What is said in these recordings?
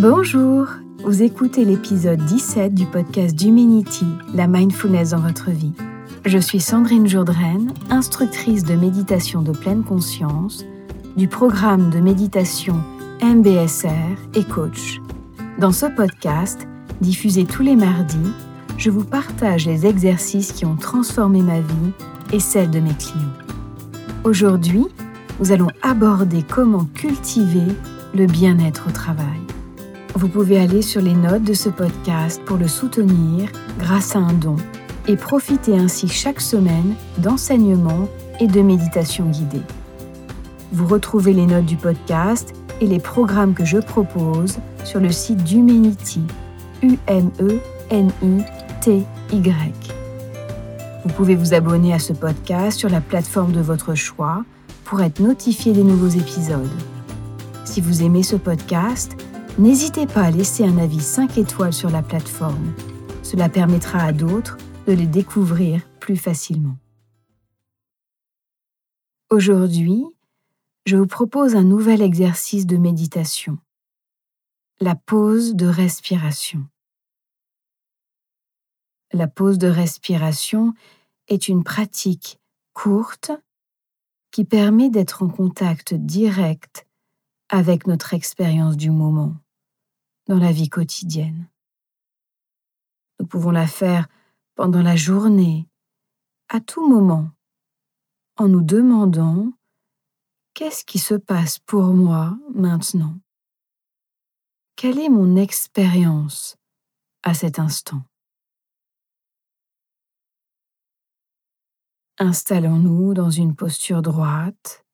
Bonjour, vous écoutez l'épisode 17 du podcast d'Humanity, la mindfulness dans votre vie. Je suis Sandrine Jourdraine, instructrice de méditation de pleine conscience du programme de méditation MBSR et coach. Dans ce podcast, diffusé tous les mardis, je vous partage les exercices qui ont transformé ma vie et celle de mes clients. Aujourd'hui, nous allons aborder comment cultiver le bien-être au travail. Vous pouvez aller sur les notes de ce podcast pour le soutenir grâce à un don et profiter ainsi chaque semaine d'enseignements et de méditations guidées. Vous retrouvez les notes du podcast et les programmes que je propose sur le site d'Humanity, U-M-E-N-I-T-Y. Vous pouvez vous abonner à ce podcast sur la plateforme de votre choix pour être notifié des nouveaux épisodes. Si vous aimez ce podcast, n'hésitez pas à laisser un avis 5 étoiles sur la plateforme. Cela permettra à d'autres de les découvrir plus facilement. Aujourd'hui, je vous propose un nouvel exercice de méditation, la pause de respiration. La pause de respiration est une pratique courte qui permet d'être en contact direct avec notre expérience du moment dans la vie quotidienne. Nous pouvons la faire pendant la journée, à tout moment, en nous demandant qu'est-ce qui se passe pour moi maintenant? Quelle est mon expérience à cet instant? Installons-nous dans une posture droite,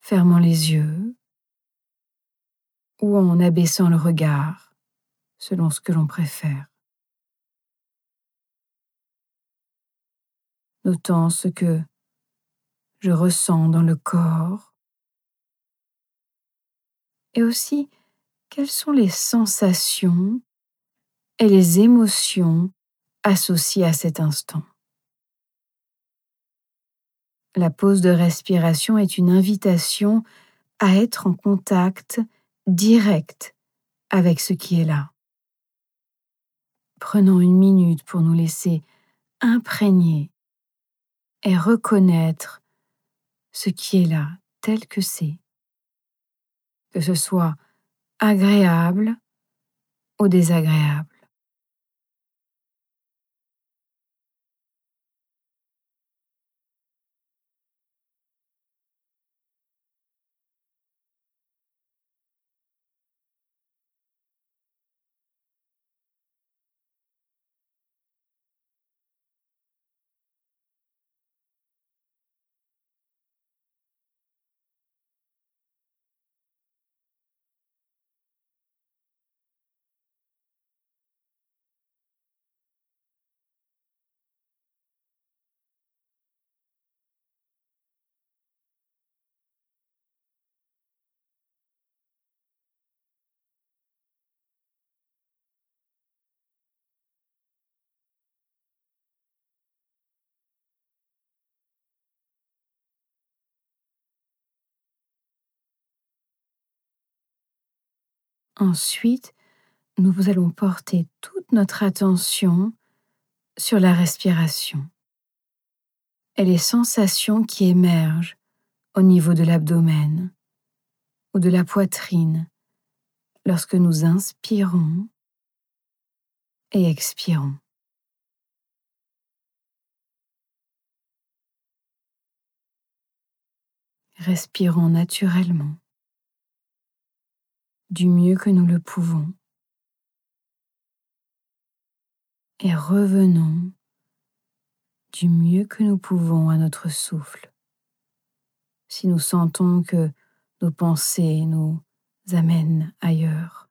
fermant les yeux ou en abaissant le regard, selon ce que l'on préfère. Notant ce que je ressens dans le corps et aussi quelles sont les sensations et les émotions associées à cet instant? La pause de respiration est une invitation à être en contact direct avec ce qui est là. Prenons une minute pour nous laisser imprégner et reconnaître ce qui est là tel que c'est, que ce soit agréable ou désagréable. Ensuite, nous allons porter toute notre attention sur la respiration et les sensations qui émergent au niveau de l'abdomen ou de la poitrine lorsque nous inspirons et expirons. Respirons naturellement du mieux que nous le pouvons. Et revenons du mieux que nous pouvons à notre souffle. Si nous sentons que nos pensées nous amènent ailleurs.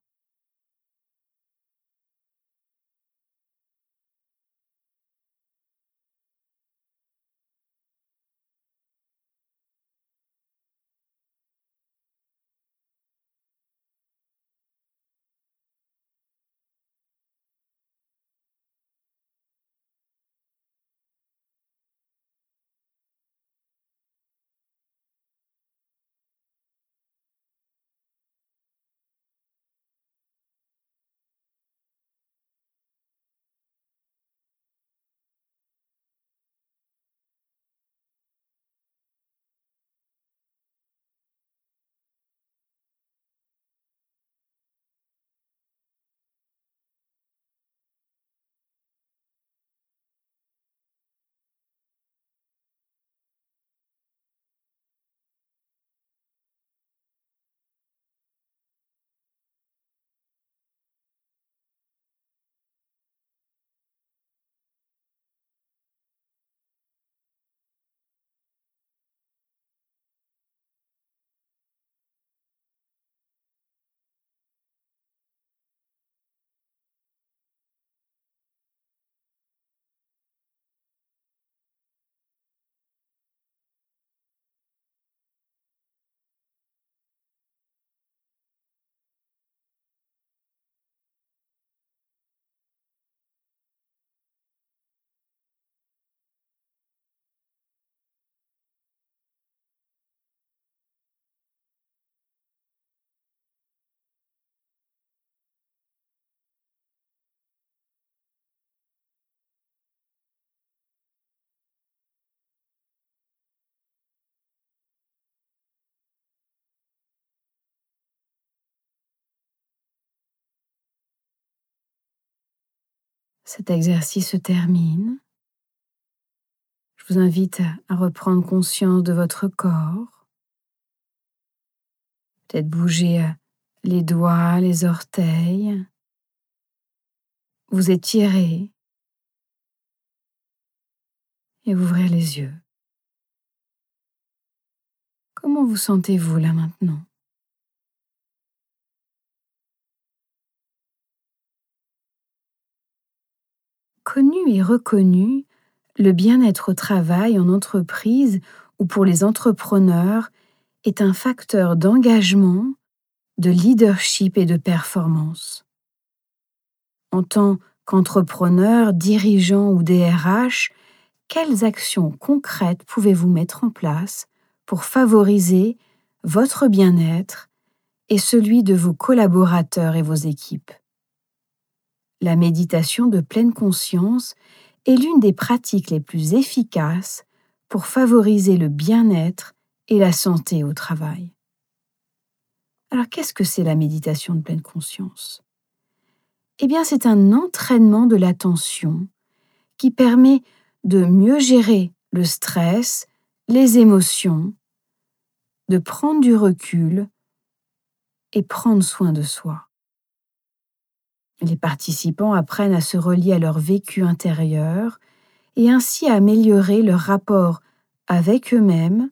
Cet exercice se termine, je vous invite à reprendre conscience de votre corps. Peut-être bouger euh, les doigts, les orteils. Vous étirer et ouvrir les yeux. Comment vous sentez-vous là maintenant? Connu et reconnu, le bien-être au travail en entreprise ou pour les entrepreneurs est un facteur d'engagement, de leadership et de performance. En tant qu'entrepreneur, dirigeant ou DRH, quelles actions concrètes pouvez-vous mettre en place pour favoriser votre bien-être et celui de vos collaborateurs et vos équipes? La méditation de pleine conscience est l'une des pratiques les plus efficaces pour favoriser le bien-être et la santé au travail. Alors qu'est-ce que c'est la méditation de pleine conscience? Eh bien c'est un entraînement de l'attention qui permet de mieux gérer le stress, les émotions, de prendre du recul et prendre soin de soi. Les participants apprennent à se relier à leur vécu intérieur et ainsi à améliorer leur rapport avec eux-mêmes,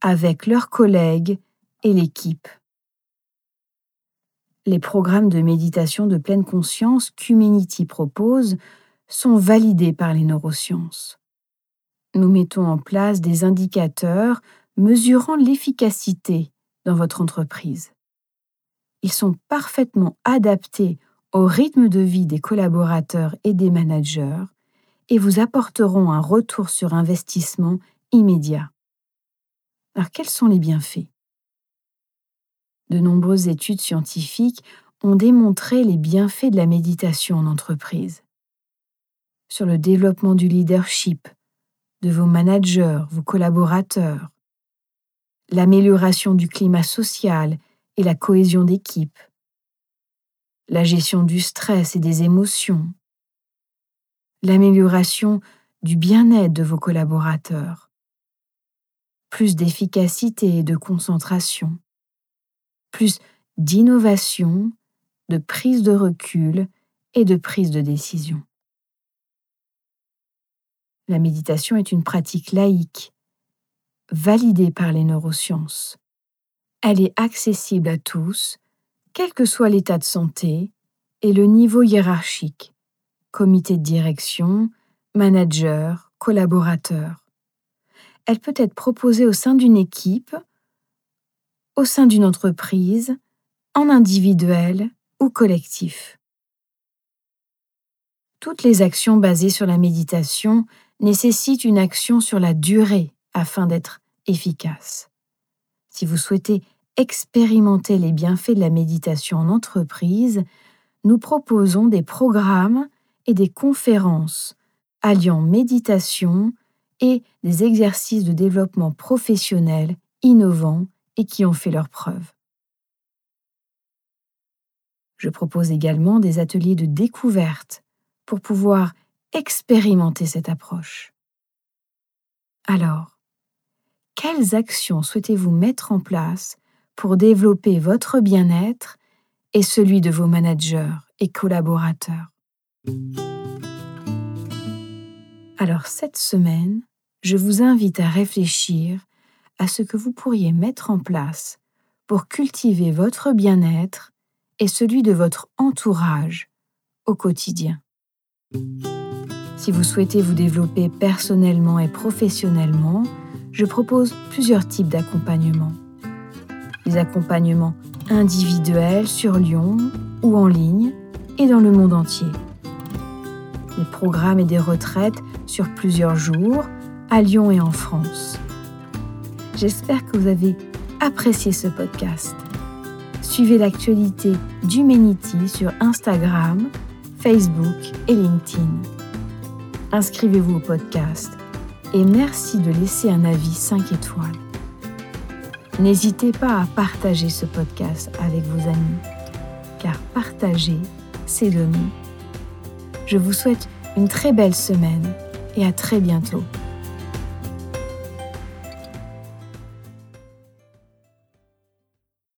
avec leurs collègues et l'équipe. Les programmes de méditation de pleine conscience qu'Humanity propose sont validés par les neurosciences. Nous mettons en place des indicateurs mesurant l'efficacité dans votre entreprise. Ils sont parfaitement adaptés au rythme de vie des collaborateurs et des managers et vous apporteront un retour sur investissement immédiat. Alors quels sont les bienfaits? De nombreuses études scientifiques ont démontré les bienfaits de la méditation en entreprise. Sur le développement du leadership, de vos managers, vos collaborateurs, l'amélioration du climat social et la cohésion d'équipe, la gestion du stress et des émotions, l'amélioration du bien-être de vos collaborateurs, plus d'efficacité et de concentration, plus d'innovation, de prise de recul et de prise de décision. La méditation est une pratique laïque, validée par les neurosciences. Elle est accessible à tous quel que soit l'état de santé et le niveau hiérarchique, comité de direction, manager, collaborateur. Elle peut être proposée au sein d'une équipe, au sein d'une entreprise, en individuel ou collectif. Toutes les actions basées sur la méditation nécessitent une action sur la durée afin d'être efficaces. Si vous souhaitez expérimenter les bienfaits de la méditation en entreprise, nous proposons des programmes et des conférences alliant méditation et des exercices de développement professionnel innovants et qui ont fait leurs preuves. Je propose également des ateliers de découverte pour pouvoir expérimenter cette approche. Alors, quelles actions souhaitez-vous mettre en place pour développer votre bien-être et celui de vos managers et collaborateurs. Alors cette semaine, je vous invite à réfléchir à ce que vous pourriez mettre en place pour cultiver votre bien-être et celui de votre entourage au quotidien. Si vous souhaitez vous développer personnellement et professionnellement, je propose plusieurs types d'accompagnement des accompagnements individuels sur Lyon ou en ligne et dans le monde entier. Des programmes et des retraites sur plusieurs jours à Lyon et en France. J'espère que vous avez apprécié ce podcast. Suivez l'actualité d'Humanity sur Instagram, Facebook et LinkedIn. Inscrivez-vous au podcast et merci de laisser un avis 5 étoiles. N'hésitez pas à partager ce podcast avec vos amis, car partager, c'est donner. Je vous souhaite une très belle semaine et à très bientôt.